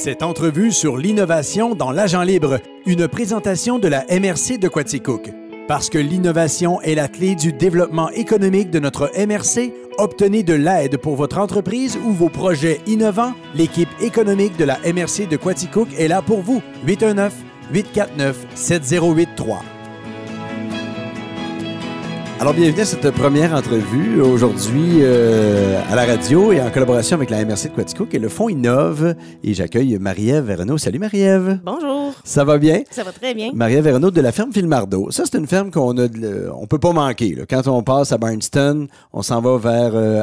Cette entrevue sur l'innovation dans l'agent libre, une présentation de la MRC de Quaticook. Parce que l'innovation est la clé du développement économique de notre MRC, obtenez de l'aide pour votre entreprise ou vos projets innovants. L'équipe économique de la MRC de Quaticook est là pour vous. 819 849 7083. Alors, bienvenue à cette première entrevue aujourd'hui euh, à la radio et en collaboration avec la MRC de Quaticook et le Fonds Innove. Et j'accueille Marie-Ève Verneau. Salut Marie-Ève. Bonjour. Ça va bien? Ça va très bien. Marie-Ève Verneau de la ferme Filmardo. Ça, c'est une ferme qu'on a, de- on peut pas manquer. là. Quand on passe à Barnston, on s'en va vers euh,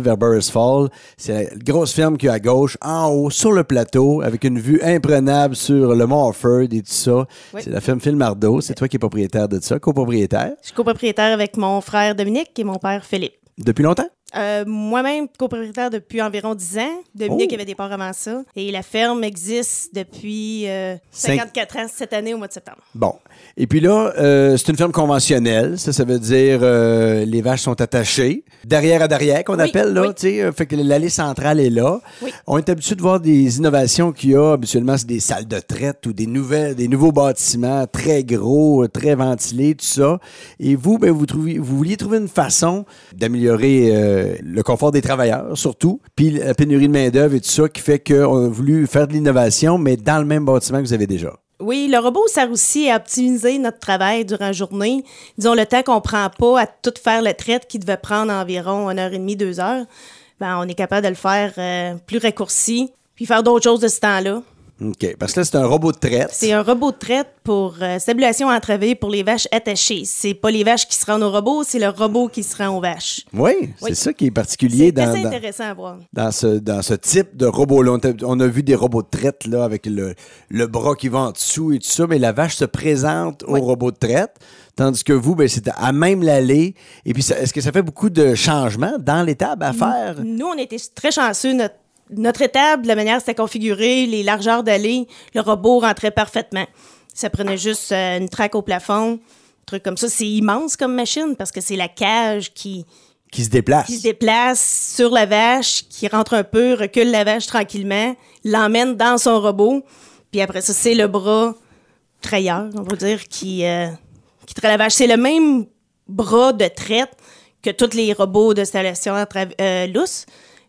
vers Burris Fall. C'est la grosse ferme qui est à gauche, en haut, sur le plateau, avec une vue imprenable sur le Mont Offord et tout ça. Oui. C'est la ferme Filmardo. C'est toi qui es propriétaire de ça, copropriétaire? Je suis copropriétaire avec mon frère Dominique et mon père Philippe. Depuis longtemps? Euh, Moi-même, copropriétaire depuis environ 10 ans. Dominique Oh. avait des parts avant ça. Et la ferme existe depuis euh, Cinq- 54 ans cette année au mois de septembre. Bon. Et puis là, euh, c'est une ferme conventionnelle. Ça, ça veut dire euh, les vaches sont attachées. Derrière à derrière, qu'on Oui, appelle, là. oui. tu sais, Fait que l'allée centrale est là. Oui. On est habitué de voir des innovations qu'il y a. Habituellement, c'est des salles de traite ou des, nouvelles, des nouveaux bâtiments très gros, très ventilés, tout ça. Et vous, ben, vous, trouviez, vous vouliez trouver une façon d'améliorer le confort des travailleurs, surtout, puis la pénurie de main-d'œuvre et tout ça, qui fait qu'on a voulu faire de l'innovation, mais dans le même bâtiment que vous avez déjà. Oui, le robot sert aussi à optimiser notre travail durant la journée. Disons, le temps qu'on prend pas à tout faire le traite qui devait prendre environ une heure et demie, deux heures, ben, on est capable de le faire euh, plus raccourci, puis faire d'autres choses de ce temps-là. OK. Parce que là, c'est un robot de traite. C'est un robot de traite pour euh, en travée pour les vaches attachées. C'est pas les vaches qui se rendent au robot, c'est le robot qui se rend aux vaches. Oui, c'est ça qui est particulier C'est dans, intéressant à voir. dans ce, dans ce type de robot-là. On, a vu des robots de traite là, avec le, le bras qui va en dessous et tout ça, mais la vache se présente au robot de traite. Tandis que vous, ben, c'est à même l'allée. Et puis, ça- est-ce que ça fait beaucoup de changements dans l'étable à faire? Nous, on était très chanceux. Notre, notre étable, la manière c'était configuré, les largeurs d'allée, le robot rentrait parfaitement. Ça prenait juste euh, une traque au plafond, un truc comme ça. C'est immense comme machine parce que c'est la cage qui, Qui se déplace. qui se déplace sur la vache, qui rentre un peu, recule la vache tranquillement, l'emmène dans son robot. Puis après ça, c'est le bras trayeur, on va dire, qui, euh, qui traite la vache. C'est le même bras de traite que tous les robots d'installation à euh, lousse,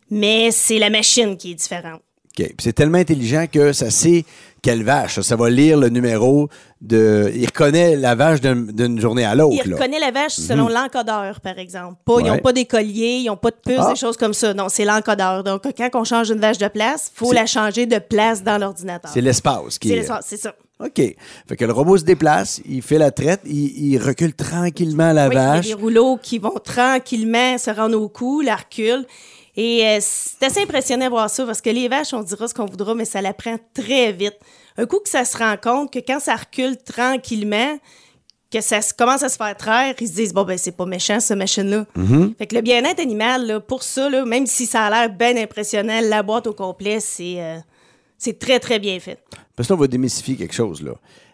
mais c'est la machine qui est différente. OK. Puis c'est tellement intelligent que ça sait quelle vache. Ça va lire le numéro de. Il reconnaît la vache d'un- d'une journée à l'autre. Il là. reconnaît la vache selon l'encodeur, par exemple. Pas, Ils Mhm. N'ont pas des colliers, ils n'ont pas de puces, Ah. des choses comme ça. Non, c'est l'encodeur. Donc, quand on change une vache de place, il faut C'est- la changer de place dans l'ordinateur. C'est l'espace qui C'est est. l'espace, c'est ça. OK. Fait que le robot se déplace, il fait la traite, il, il recule tranquillement la Oui, il y a vache. des rouleaux qui vont tranquillement se rendre au cou, la reculent. Et euh, c'est assez impressionnant de voir ça parce que les vaches, on dira ce qu'on voudra, mais ça la prend très vite. Un coup que ça se rend compte que quand ça recule tranquillement, que ça commence à se faire traire, ils se disent, bon, ben, c'est pas méchant, cette machine-là. Mm-hmm. Fait que le bien-être animal, là, pour ça, là, même si ça a l'air bien impressionnant, la boîte au complet, c'est euh, c'est très, très bien fait. Parce que là, on va démystifier quelque chose. Là.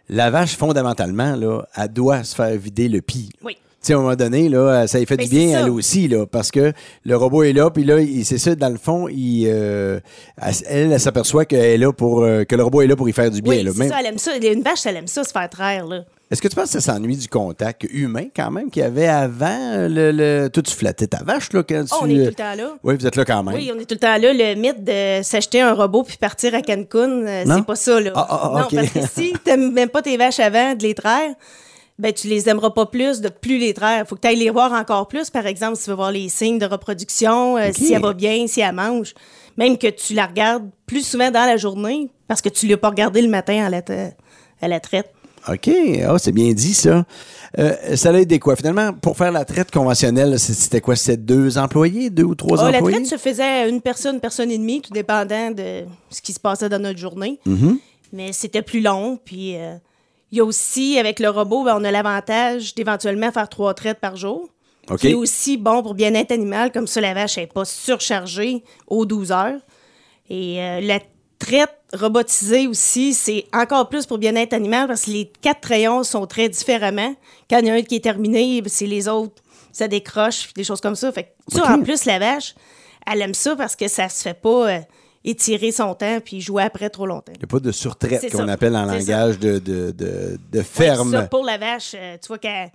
La vache, fondamentalement, là, elle doit se faire vider le pis. Oui. Tu sais, à un moment donné, là, ça lui fait Ben, du bien, ça. elle aussi, là, parce que le robot est là, puis là, c'est ça, dans le fond, il, euh, elle, elle, elle s'aperçoit qu'elle est là pour, euh, que le robot est là pour y faire du bien. Oui, là. c'est Même- ça, elle aime ça. Une vache, elle aime ça, se faire traire, là. Est-ce que tu penses que ça s'ennuie du contact humain, quand même, qu'il y avait avant? euh, Le, le... Toi, tu flattais ta vache, là, quand tu... Oh, on est tout le temps là. Oui, vous êtes là quand même. Oui, on est tout le temps là. Le mythe de s'acheter un robot puis partir à Cancun, euh, c'est pas ça, là. Ah, ah, ah, non, parce que si t'aimes même pas tes vaches avant de les traire, ben tu les aimeras pas plus de plus les traire. Faut que tu ailles les voir encore plus, par exemple, si tu veux voir les signes de reproduction, euh, si elle va bien, si elle mange. Même que tu la regardes plus souvent dans la journée parce que tu l'as pas regardé le matin à la, à la traite. OK. Ah, c'est bien dit, ça. Euh, ça a aidé quoi? Finalement, pour faire la traite conventionnelle, c'était quoi? C'était deux employés, deux ou trois la employés? traite se faisait à une personne, personne et demie, tout dépendant de ce qui se passait dans notre journée. Mm-hmm. Mais c'était plus long. Puis euh, il y a aussi, avec le robot, ben, on a l'avantage d'éventuellement faire trois traites par jour. OK. Qui est aussi bon pour bien-être animal, comme ça la vache n'est pas surchargée aux 12 heures. Et euh, la traite robotisée aussi, c'est encore plus pour bien-être animal parce que les quatre rayons sont très différemment. Quand il y en a un qui est terminé, c'est les autres, ça décroche, des choses comme ça. Fait que ça, en plus, la vache, elle aime ça parce que ça se fait pas. euh, étirer son temps puis jouer après trop longtemps. Il n'y a pas de surtraite qu'on appelle en langage de, de, de, de Ouais, ferme. ça, pour la vache, euh, tu vois qu'elle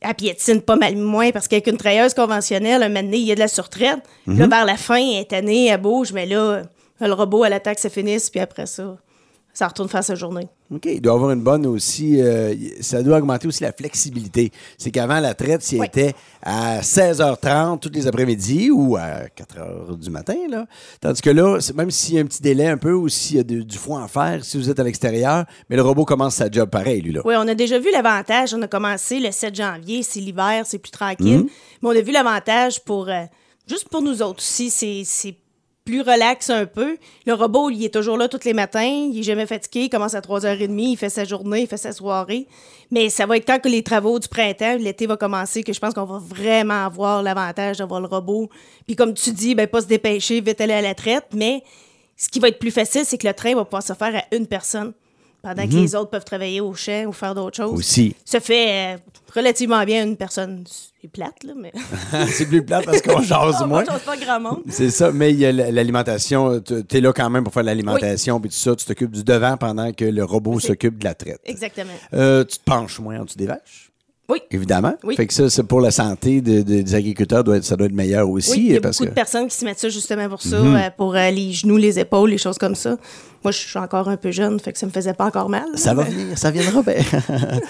elle piétine pas mal moins parce qu'avec une trailleuse conventionnelle, un moment donné, il y a de la surtraite. Puis Mhm. Là, vers la fin, elle est tannée, elle bouge, mais là, le robot, elle attaque, ça finisse, puis après ça, ça retourne faire sa journée. OK. Il doit avoir une bonne aussi. euh, ça doit augmenter aussi la flexibilité. C'est qu'avant, la traite, s'il Oui. était à 16h30 tous les après-midi ou à 4h du matin, là. Tandis que là, même s'il y a un petit délai un peu ou s'il y a de- du foin à faire, si vous êtes à l'extérieur, mais le robot commence sa job pareil, lui, là. Oui, on a déjà vu l'avantage. On a commencé le 7 janvier, c'est l'hiver, c'est plus Mhm. tranquille. Mais on a vu l'avantage pour. euh, juste pour nous autres aussi, c'est- c'est plus relax un peu. Le robot, il est toujours là tous les matins, il est jamais fatigué, il commence à 3h30, il fait sa journée, il fait sa soirée. Mais ça va être quand que les travaux du printemps, l'été va commencer, que je pense qu'on va vraiment avoir l'avantage d'avoir le robot. Puis comme tu dis, ben pas se dépêcher, vite aller à la traite, mais ce qui va être plus facile, c'est que le train va pouvoir se faire à une personne. Pendant que les autres peuvent travailler au champ ou faire d'autres choses. Mhm. Aussi. Ça fait euh, relativement bien une personne. C'est plate, là, mais. c'est plus plat parce qu'on jase On moins. change pas grand monde. C'est ça, mais il y a l'alimentation. Tu es là quand même pour faire l'alimentation, puis tout ça. Tu t'occupes du devant pendant que le robot s'occupe de la traite. Exactement. Euh, tu te penches moins en dessous des vaches? Oui. Évidemment. Oui. Fait que ça, c'est pour la santé de- de- des agriculteurs, doit être- ça doit être meilleur aussi. Oui, il y a parce beaucoup que... de personnes qui se mettent ça justement pour ça, Mhm. euh, pour euh, les genoux, les épaules, les choses comme ça. Moi, je suis encore un peu jeune, fait que ça me faisait pas encore mal. Ça va venir, ça viendra bien.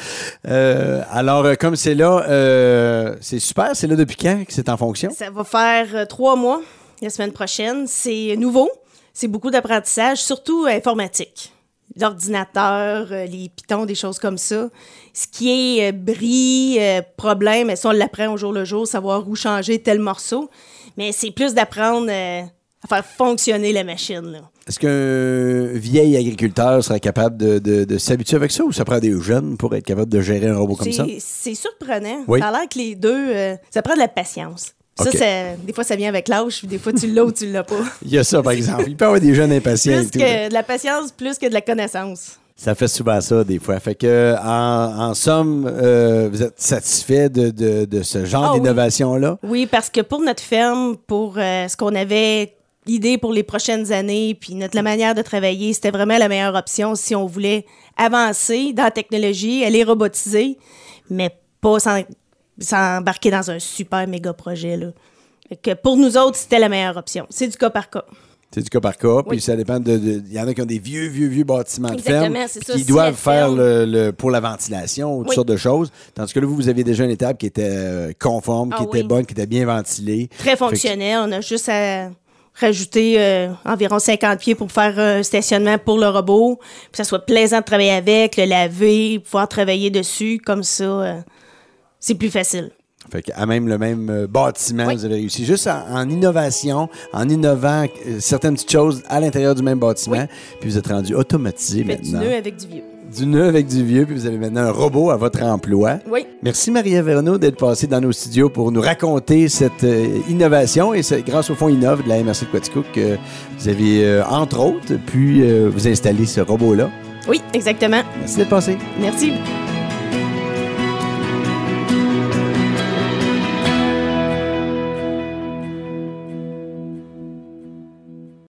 Euh, alors, euh, comme c'est là, euh, c'est super. C'est là depuis quand que c'est en fonction? Ça va faire euh, trois mois la semaine prochaine. C'est nouveau. C'est beaucoup d'apprentissage, surtout euh, informatique. L'ordinateur, euh, les pitons, des choses comme ça. Ce qui est euh, bris, euh, problème, mais ça, on l'apprend au jour le jour, savoir où changer tel morceau. Mais c'est plus d'apprendre à faire fonctionner la machine. Est-ce qu'un vieil agriculteur serait capable de, de- de s'habituer avec ça ou ça prend des jeunes pour être capable de gérer un robot comme ça? C'est- C'est surprenant. Oui. Ça a l'air que les deux, euh, ça prend de la patience. Ça, des fois, ça vient avec l'âge, puis des fois, tu l'as ou tu l'as pas. Il y a ça, par exemple. Il peut y avoir des jeunes impatients Plus et tout. là. que de la patience, plus que de la connaissance. Ça fait souvent ça, des fois. Fait que, en, en somme, euh, vous êtes satisfait de, de- de ce genre Ah d'innovation-là? Oui, parce que pour notre ferme, pour euh, ce qu'on avait l'idée pour les prochaines années, puis notre la manière de travailler, c'était vraiment la meilleure option si on voulait avancer dans la technologie, aller robotiser, mais pas s'en- s'embarquer dans un super méga projet. Là. Que pour nous autres, c'était la meilleure option. C'est du cas par cas. C'est du cas par cas, puis ça dépend de. de- Il y en a qui ont des vieux, vieux, vieux bâtiments de Exactement, ferme c'est puis ça. qui doivent faire ferme- le, le- pour la ventilation ou toutes Oui. sortes de choses. Tandis que là, vous, vous aviez déjà une étape qui était euh, conforme, qui Ah était oui. bonne, qui était bien ventilée. Très fonctionnel. On a juste à rajouter euh, environ 50 pieds pour faire un stationnement pour le robot, puis que ça soit plaisant de travailler avec, le laver, pouvoir travailler dessus, comme ça, euh, c'est plus facile. Fait qu'à même le même euh, bâtiment, Oui. vous avez réussi. Juste en, en innovation, en innovant euh, certaines petites choses à l'intérieur du même bâtiment, puis vous êtes rendu automatisé Faites du maintenant. nœud avec du vieux. Du nœud avec du vieux, puis vous avez maintenant un robot à votre emploi. Oui. Merci Maria Verneau d'être passée dans nos studios pour nous raconter cette euh, innovation et c'est grâce au Fonds Innove de la MRC de Quaticook que vous avez, entre autres, pu vous installer ce robot-là. Oui, exactement. Merci d'être passé. Merci.